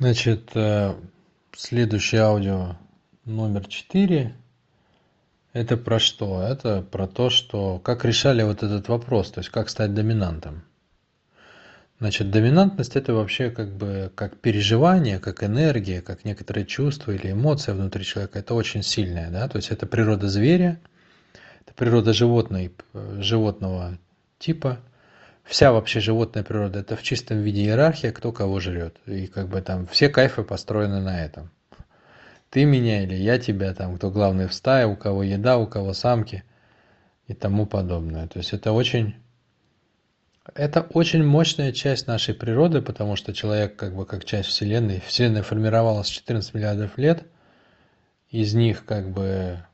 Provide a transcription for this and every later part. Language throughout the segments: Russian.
Значит, э, следующее аудио номер четыре. Это про что? Это про то, что как решали вот этот вопрос, то есть как стать доминантом. Значит, доминантность это вообще как бы как переживание, как энергия, как некоторые чувства или эмоция внутри человека. Это очень сильное, да, то есть это природа зверя, это природа животной, животного типа – вся вообще животная природа это в чистом виде иерархия, кто кого жрет. И как бы там все кайфы построены на этом. Ты меня или я тебя, там, кто главный в стае, у кого еда, у кого самки и тому подобное. То есть это очень, это очень мощная часть нашей природы, потому что человек как бы как часть Вселенной, Вселенная формировалась 14 миллиардов лет, из них как бы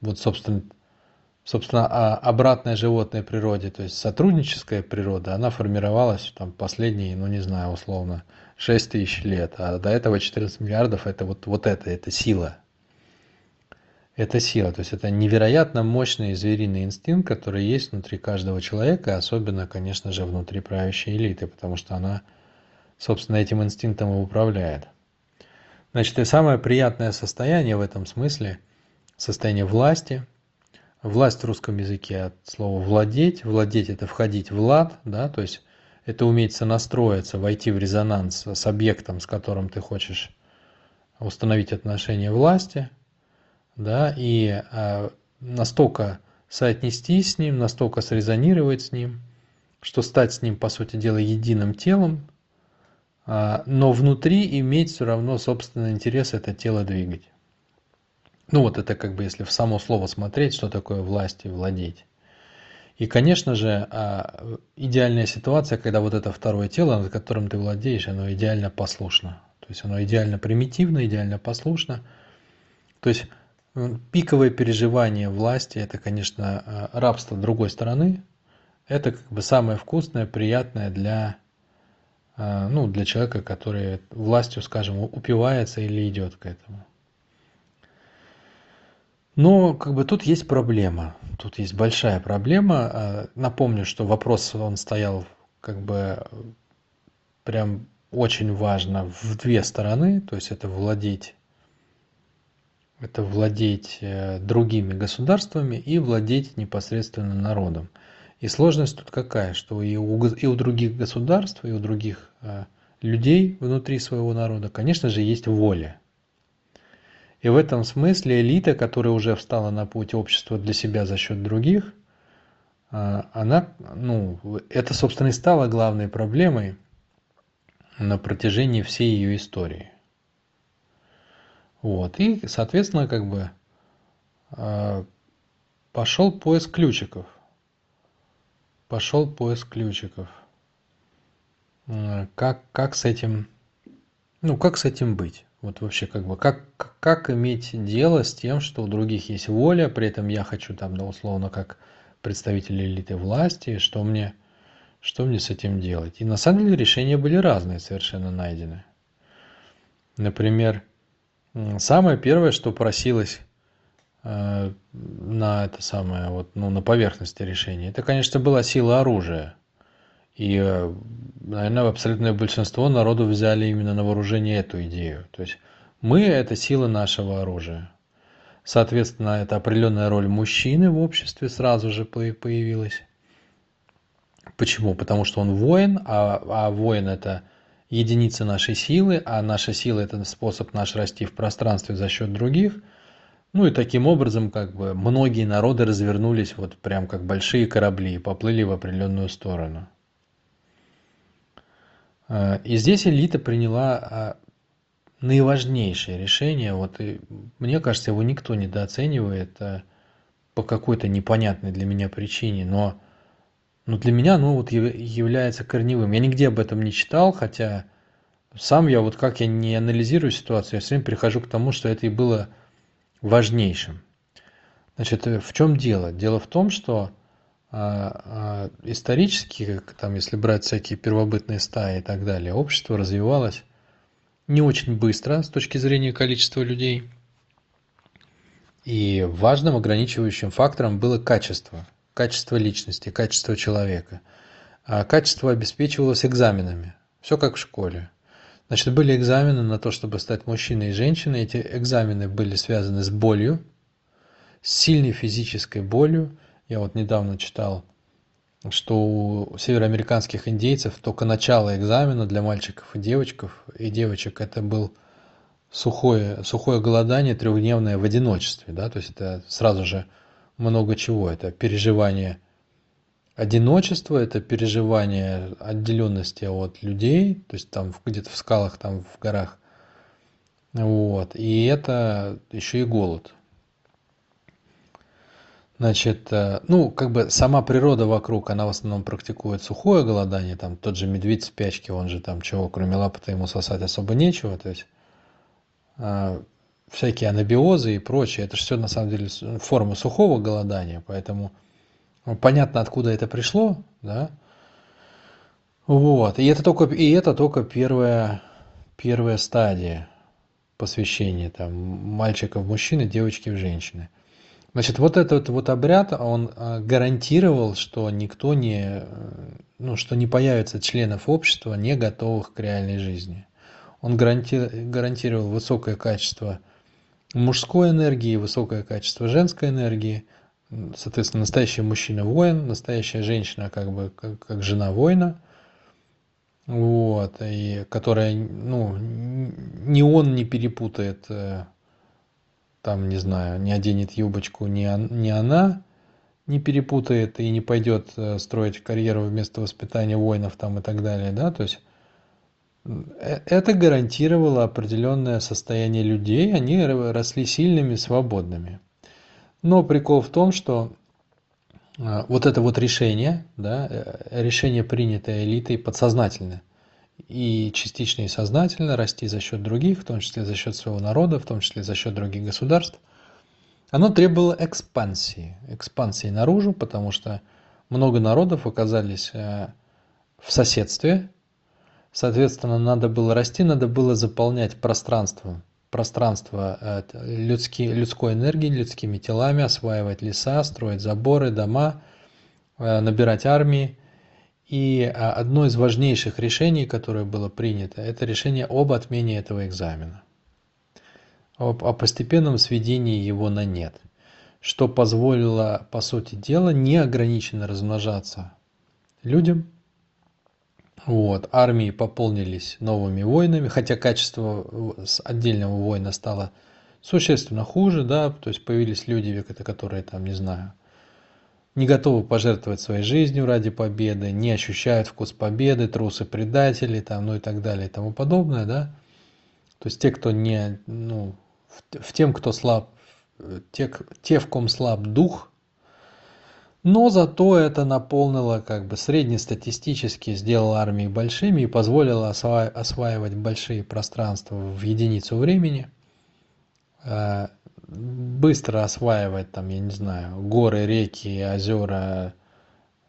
вот, собственно, собственно, обратная животной природе, то есть сотрудническая природа, она формировалась там последние, ну не знаю, условно, 6 тысяч лет, а до этого 14 миллиардов это вот, вот это, это сила. Это сила, то есть это невероятно мощный звериный инстинкт, который есть внутри каждого человека, особенно, конечно же, внутри правящей элиты, потому что она, собственно, этим инстинктом и управляет. Значит, и самое приятное состояние в этом смысле, состояние власти – Власть в русском языке от слова «владеть». Владеть – это входить в лад, да, то есть это уметь сонастроиться, войти в резонанс с объектом, с которым ты хочешь установить отношения власти, да, и э, настолько соотнестись с ним, настолько срезонировать с ним, что стать с ним, по сути дела, единым телом, э, но внутри иметь все равно собственный интерес это тело двигать. Ну вот это как бы если в само слово смотреть, что такое власть и владеть. И, конечно же, а, идеальная ситуация, когда вот это второе тело, над которым ты владеешь, оно идеально послушно. То есть оно идеально примитивно, идеально послушно. То есть пиковое переживание власти – это, конечно, а, рабство другой стороны. Это как бы самое вкусное, приятное для, а, ну, для человека, который властью, скажем, упивается или идет к этому. Но как бы тут есть проблема. Тут есть большая проблема. А, напомню, что вопрос он стоял как бы прям очень важно в две стороны. То есть это владеть это владеть э, другими государствами и владеть непосредственно народом. И сложность тут какая, что и у, и у других государств, и у других э, людей внутри своего народа, конечно же, есть воля. И в этом смысле элита, которая уже встала на путь общества для себя за счет других, а, она, ну, это, собственно, и стало главной проблемой на протяжении всей ее истории. Вот. И, соответственно, как бы а, пошел поиск ключиков. Пошел поиск ключиков. Как, как с этим, ну, как с этим быть? Вот вообще как бы как, как иметь дело с тем, что у других есть воля, при этом я хочу там, да, условно, как представитель элиты власти, что мне, что мне с этим делать? И на самом деле решения были разные совершенно найдены. Например, самое первое, что просилось э, на это самое, вот, ну, на поверхности решения, это, конечно, была сила оружия. И, э, наверное, абсолютное большинство народу взяли именно на вооружение эту идею. То есть мы – это сила нашего оружия. Соответственно, это определенная роль мужчины в обществе сразу же появилась. Почему? Потому что он воин, а, а воин – это единица нашей силы, а наша сила – это способ наш расти в пространстве за счет других. Ну и таким образом как бы многие народы развернулись вот прям как большие корабли и поплыли в определенную сторону. Э, и здесь элита приняла а, наиважнейшее решение. Вот и, мне кажется, его никто недооценивает а, по какой-то непонятной для меня причине, но, но для меня оно вот является корневым. Я нигде об этом не читал, хотя сам я вот как я не анализирую ситуацию, я все время прихожу к тому, что это и было важнейшим. Значит, в чем дело? Дело в том, что исторически, там, если брать всякие первобытные стаи и так далее, общество развивалось не очень быстро с точки зрения количества людей. И важным ограничивающим фактором было качество, качество личности, качество человека. А качество обеспечивалось экзаменами, все как в школе. Значит, были экзамены на то, чтобы стать мужчиной и женщиной. Эти экзамены были связаны с болью, с сильной физической болью. Я вот недавно читал, что у североамериканских индейцев только начало экзамена для мальчиков и девочков, и девочек это был сухое, сухое голодание трехдневное в одиночестве. Да? То есть это сразу же много чего. Это переживание одиночества, это переживание отделенности от людей, то есть там где-то в скалах, там в горах. Вот. И это еще и голод. Значит, э, ну, как бы сама природа вокруг, она в основном практикует сухое голодание, там тот же медведь в спячке, он же там чего, кроме лапы-то ему сосать особо нечего, то есть э, всякие анабиозы и прочее, это же все на самом деле форма сухого голодания, поэтому понятно, откуда это пришло, да, вот, и это только, и это только первая, первая стадия посвящения, там, мальчика в мужчины, девочки в женщины. Значит, вот этот вот обряд, он а, гарантировал, что никто не, ну, что не появится членов общества, не готовых к реальной жизни. Он гарантировал высокое качество мужской энергии, высокое качество женской энергии, соответственно, настоящий мужчина воин, настоящая женщина как бы как, как жена воина, вот, и которая, ну, ни он не перепутает, э, там, не знаю, не оденет юбочку, ни, ни она не перепутает и не пойдет э, строить карьеру вместо воспитания воинов там и так далее, да, то есть э, это гарантировало определенное состояние людей, они росли сильными, свободными. Но прикол в том, что а, вот это вот решение, да, э, решение, принятое элитой, подсознательно и частично и сознательно расти за счет других, в том числе за счет своего народа, в том числе за счет других государств, оно требовало экспансии, экспансии наружу, потому что много народов оказались э, в соседстве, соответственно, надо было расти, надо было заполнять пространство пространство э, людски, людской энергии, людскими телами, осваивать леса, строить заборы, дома, э, набирать армии. И а, одно из важнейших решений, которое было принято, это решение об отмене этого экзамена, об, о постепенном сведении его на нет, что позволило, по сути дела, неограниченно размножаться людям, вот, армии пополнились новыми воинами, хотя качество отдельного воина стало существенно хуже, да, то есть появились люди, которые там, не знаю, не готовы пожертвовать своей жизнью ради победы, не ощущают вкус победы, трусы предатели, там, ну и так далее и тому подобное, да. То есть те, кто не, ну, в, в тем, кто слаб, те, те, в ком слаб дух, но зато это наполнило как бы среднестатистически, сделало армии большими и позволило осва осваивать большие пространства в единицу времени, э, быстро осваивать там, я не знаю, горы, реки, озера,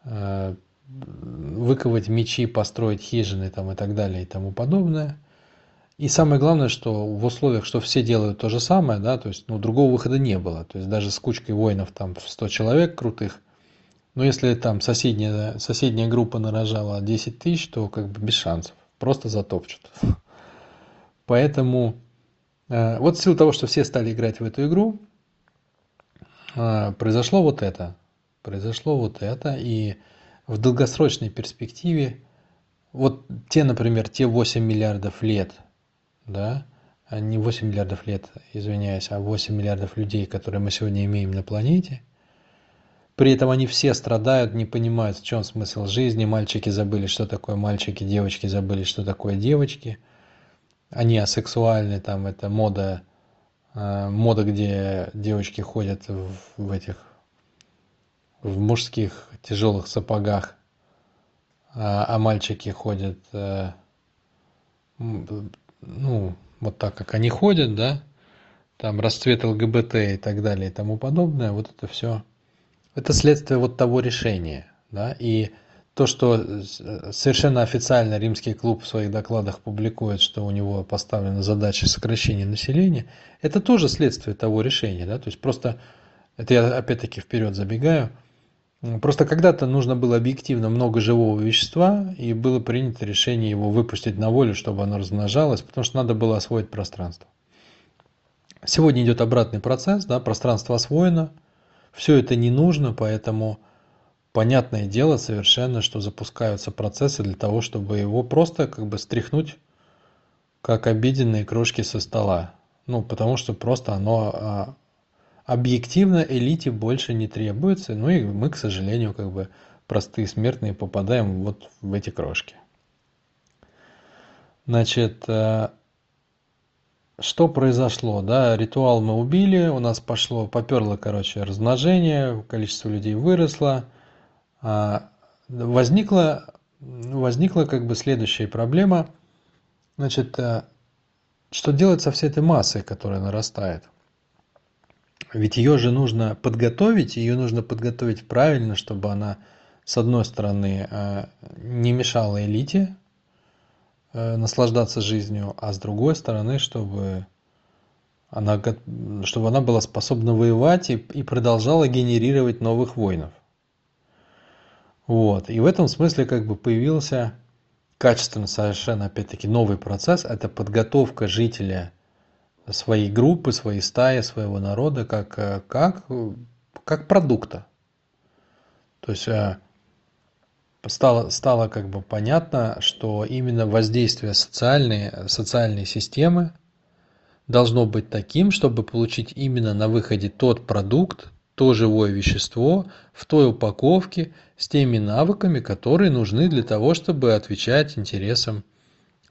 э, выковать мечи, построить хижины там и так далее и тому подобное. И самое главное, что в условиях, что все делают то же самое, да, то есть, ну, другого выхода не было. То есть даже с кучкой воинов там в 100 человек крутых, но если там соседняя, соседняя группа нарожала 10 тысяч, то как бы без шансов. Просто затопчут. Поэтому вот в силу того, что все стали играть в эту игру, э, произошло вот это. Произошло вот это. И в долгосрочной перспективе, вот те, например, те 8 миллиардов лет, да, а не 8 миллиардов лет, извиняюсь, а 8 миллиардов людей, которые мы сегодня имеем на планете – при этом они все страдают, не понимают, в чем смысл жизни. Мальчики забыли, что такое мальчики, девочки забыли, что такое девочки. Они асексуальны, там это мода, э, мода, где девочки ходят в, в этих, в мужских тяжелых сапогах, а, а мальчики ходят, э, ну, вот так, как они ходят, да, там расцвет ЛГБТ и так далее и тому подобное, вот это все это следствие вот того решения. Да? И то, что совершенно официально римский клуб в своих докладах публикует, что у него поставлена задача сокращения населения, это тоже следствие того решения. Да? То есть просто, это я опять-таки вперед забегаю, Просто когда-то нужно было объективно много живого вещества, и было принято решение его выпустить на волю, чтобы оно размножалось, потому что надо было освоить пространство. Сегодня идет обратный процесс, да, пространство освоено, все это не нужно, поэтому понятное дело совершенно, что запускаются процессы для того, чтобы его просто как бы стряхнуть, как обеденные крошки со стола. Ну, потому что просто оно а, объективно элите больше не требуется, ну и мы, к сожалению, как бы простые смертные попадаем вот в эти крошки. Значит, э, что произошло, да, ритуал мы убили, у нас пошло, поперло, короче, размножение, количество людей выросло, возникла, возникла как бы следующая проблема, значит, э, что делать со всей этой массой, которая нарастает – ведь ее же нужно подготовить, ее нужно подготовить правильно, чтобы она, с одной стороны, э, не мешала элите э, наслаждаться жизнью, а с другой стороны, чтобы она, чтобы она была способна воевать и, и продолжала генерировать новых воинов. Вот. И в этом смысле как бы появился качественно совершенно, опять-таки, новый процесс. Это подготовка жителя своей группы, своей стаи, своего народа как, э, как, как продукта. То есть э, стало, стало как бы понятно, что именно воздействие социальной, социальной системы должно быть таким, чтобы получить именно на выходе тот продукт, то живое вещество в той упаковке с теми навыками, которые нужны для того, чтобы отвечать интересам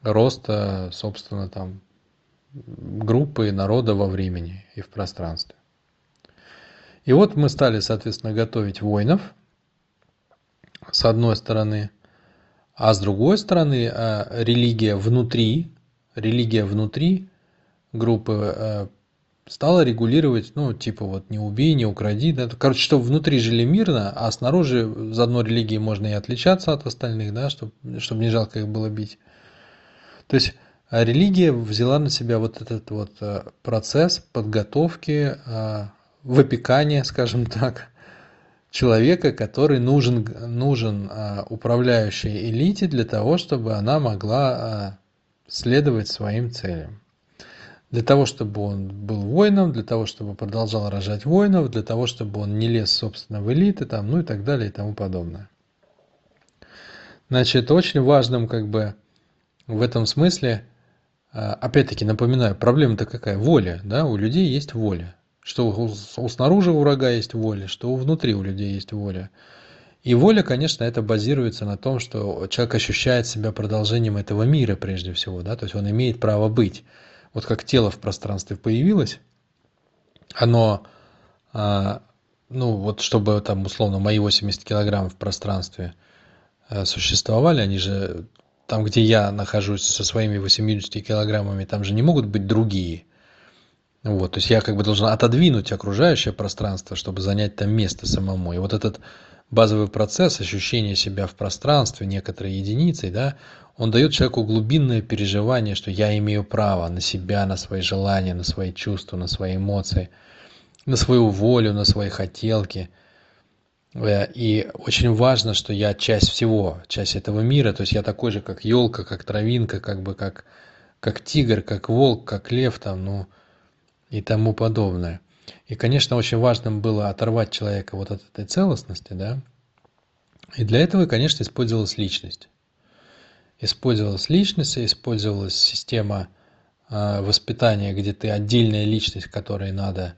роста, собственно, там, группы народа во времени и в пространстве. И вот мы стали, соответственно, готовить воинов, с одной стороны, а с другой стороны, э, религия внутри, религия внутри группы э, стала регулировать, ну, типа вот не убей, не укради, да, короче, чтобы внутри жили мирно, а снаружи за одной религией можно и отличаться от остальных, да, чтобы, чтобы не жалко их было бить. То есть а религия взяла на себя вот этот вот э, процесс подготовки, э, выпекания, скажем так, человека, который нужен, нужен э, управляющей элите для того, чтобы она могла следовать своим целям. Для того, чтобы он был воином, для того, чтобы продолжал рожать воинов, для того, чтобы он не лез, собственно, в элиты, там, ну и так далее и тому подобное. Значит, очень важным как бы в этом смысле а, опять-таки напоминаю, проблема-то какая? Воля, да, у людей есть воля. Что у, у снаружи у врага есть воля, что внутри у людей есть воля. И воля, конечно, это базируется на том, что человек ощущает себя продолжением этого мира прежде всего, да, то есть он имеет право быть. Вот как тело в пространстве появилось, оно, а, ну вот чтобы там условно мои 80 килограмм в пространстве а, существовали, они же там, где я нахожусь со своими 80 килограммами, там же не могут быть другие. Вот, то есть я как бы должен отодвинуть окружающее пространство, чтобы занять там место самому. И вот этот базовый процесс ощущения себя в пространстве некоторой единицей, да, он дает человеку глубинное переживание, что я имею право на себя, на свои желания, на свои чувства, на свои эмоции, на свою волю, на свои хотелки – Э, и очень важно, что я часть всего, часть этого мира, то есть я такой же, как елка, как травинка, как бы как, как тигр, как волк, как лев там, ну и тому подобное. И, конечно, очень важным было оторвать человека вот от этой целостности, да. И для этого, конечно, использовалась личность. Использовалась личность, использовалась система э, воспитания, где ты отдельная личность, которой надо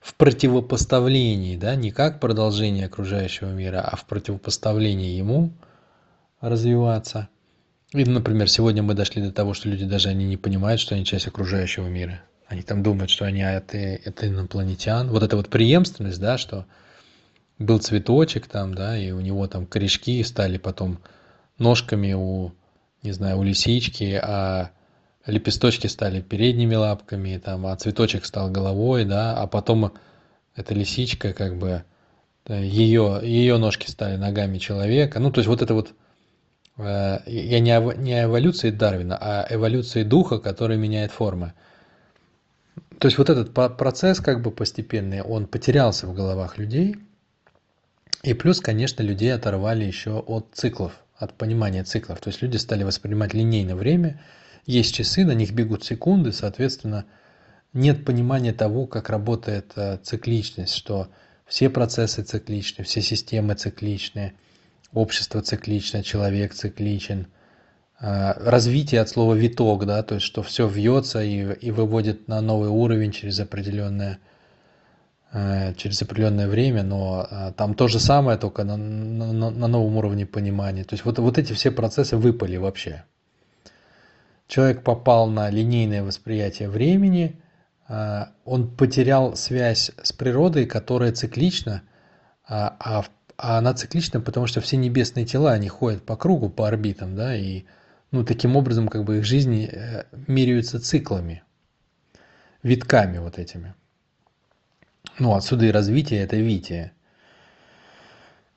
в противопоставлении, да, не как продолжение окружающего мира, а в противопоставлении ему развиваться. И, например, сегодня мы дошли до того, что люди даже они не понимают, что они часть окружающего мира. Они там думают, что они это, это инопланетян. Вот эта вот преемственность, да, что был цветочек там, да, и у него там корешки стали потом ножками у, не знаю, у лисички, а лепесточки стали передними лапками, там, а цветочек стал головой, да, а потом эта лисичка, как бы, ее, ее ножки стали ногами человека. Ну, то есть вот это вот, э, я не не о эволюции Дарвина, а эволюции духа, который меняет формы. То есть вот этот процесс как бы постепенный, он потерялся в головах людей. И плюс, конечно, людей оторвали еще от циклов, от понимания циклов. То есть люди стали воспринимать линейное время. Есть часы, на них бегут секунды, соответственно, нет понимания того, как работает э, цикличность, что все процессы цикличны, все системы цикличны, общество циклично, человек цикличен. Э, развитие от слова «виток», да, то есть что все вьется и, и выводит на новый уровень через определенное Э, через определенное время, но э, там то же самое, только на, на, на новом уровне понимания. То есть вот, вот эти все процессы выпали вообще. Человек попал на линейное восприятие времени, он потерял связь с природой, которая циклична, а, а, а она циклична, потому что все небесные тела, они ходят по кругу, по орбитам, да, и ну, таким образом как бы их жизни меряются циклами, витками вот этими. Ну, отсюда и развитие это Вития.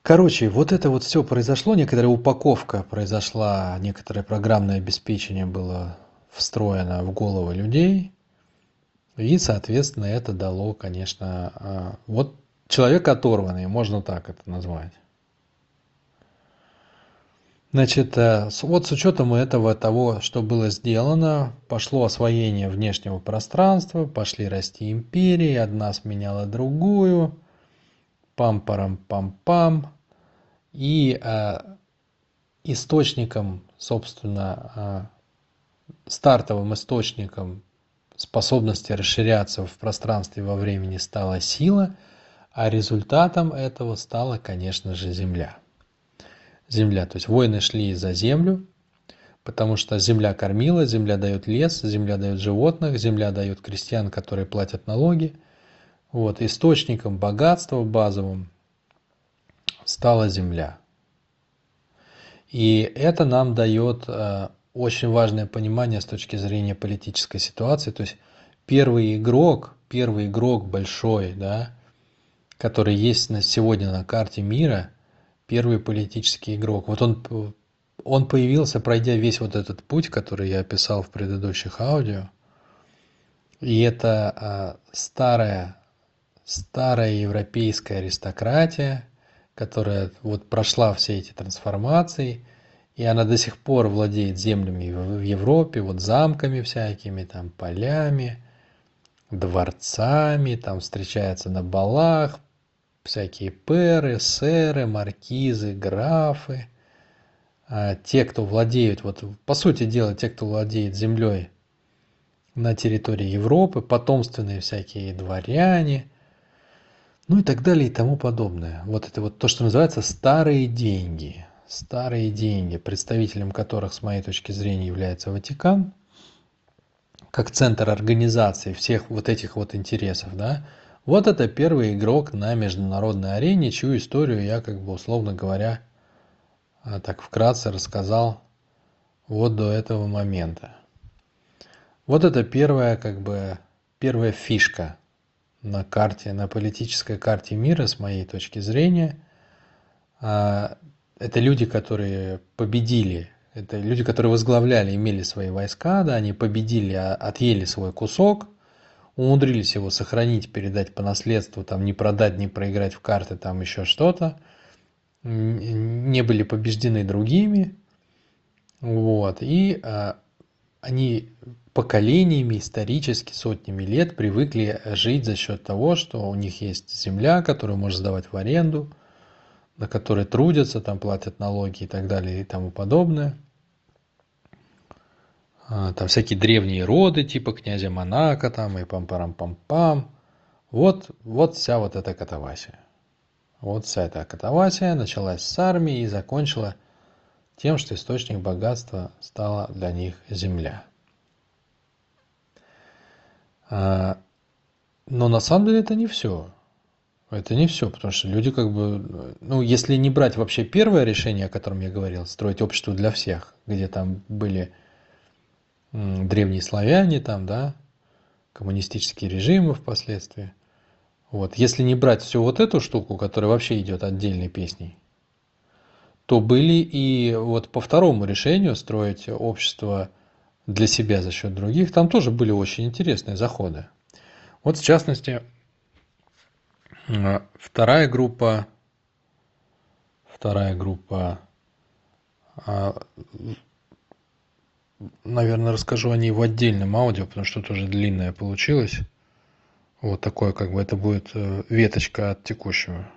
Короче, вот это вот все произошло, некоторая упаковка произошла, некоторое программное обеспечение было встроено в головы людей, и, соответственно, это дало, конечно, а, вот человек оторванный, можно так это назвать. Значит, э, вот с учетом этого, того, что было сделано, пошло освоение внешнего пространства, пошли расти империи, одна сменяла другую, пам-парам-пам-пам. И э, источником, собственно, э, стартовым источником способности расширяться в пространстве во времени стала сила, а результатом этого стала, конечно же, Земля земля. То есть войны шли за землю, потому что земля кормила, земля дает лес, земля дает животных, земля дает крестьян, которые платят налоги. Вот, источником богатства базовым стала земля. И это нам дает э, очень важное понимание с точки зрения политической ситуации. То есть первый игрок, первый игрок большой, да, который есть на сегодня на карте мира – первый политический игрок. Вот он, он появился, пройдя весь вот этот путь, который я описал в предыдущих аудио. И это а, старая, старая европейская аристократия, которая вот прошла все эти трансформации, и она до сих пор владеет землями в Европе, вот замками всякими, там полями, дворцами, там встречается на балах, всякие перы, сэры, маркизы, графы, а те, кто владеют, вот по сути дела, те, кто владеет землей на территории Европы, потомственные всякие дворяне, ну и так далее и тому подобное. Вот это вот то, что называется старые деньги. Старые деньги, представителем которых, с моей точки зрения, является Ватикан, как центр организации всех вот этих вот интересов, да, вот это первый игрок на международной арене, чью историю я, как бы условно говоря, а, так вкратце рассказал вот до этого момента. Вот это первая, как бы, первая фишка на карте, на политической карте мира, с моей точки зрения. А, это люди, которые победили, это люди, которые возглавляли, имели свои войска, да, они победили, а, отъели свой кусок, умудрились его сохранить, передать по наследству, там не продать, не проиграть в карты, там еще что-то, не были побеждены другими, вот, и а, они поколениями, исторически, сотнями лет привыкли жить за счет того, что у них есть земля, которую можно сдавать в аренду, на которой трудятся, там платят налоги и так далее и тому подобное – там всякие древние роды типа князя Монако там и пам-парам-пам-пам. Вот, вот вся вот эта катавасия. Вот вся эта катавасия началась с армии и закончила тем, что источник богатства стала для них земля. А, но на самом деле это не все. Это не все, потому что люди как бы, ну, если не брать вообще первое решение, о котором я говорил, строить общество для всех, где там были древние славяне там, да, коммунистические режимы впоследствии. Вот. Если не брать всю вот эту штуку, которая вообще идет отдельной песней, то были и вот по второму решению строить общество для себя за счет других, там тоже были очень интересные заходы. Вот в частности, вторая группа вторая группа наверное расскажу о ней в отдельном аудио потому что тоже длинное получилось. Вот такое как бы это будет веточка от текущего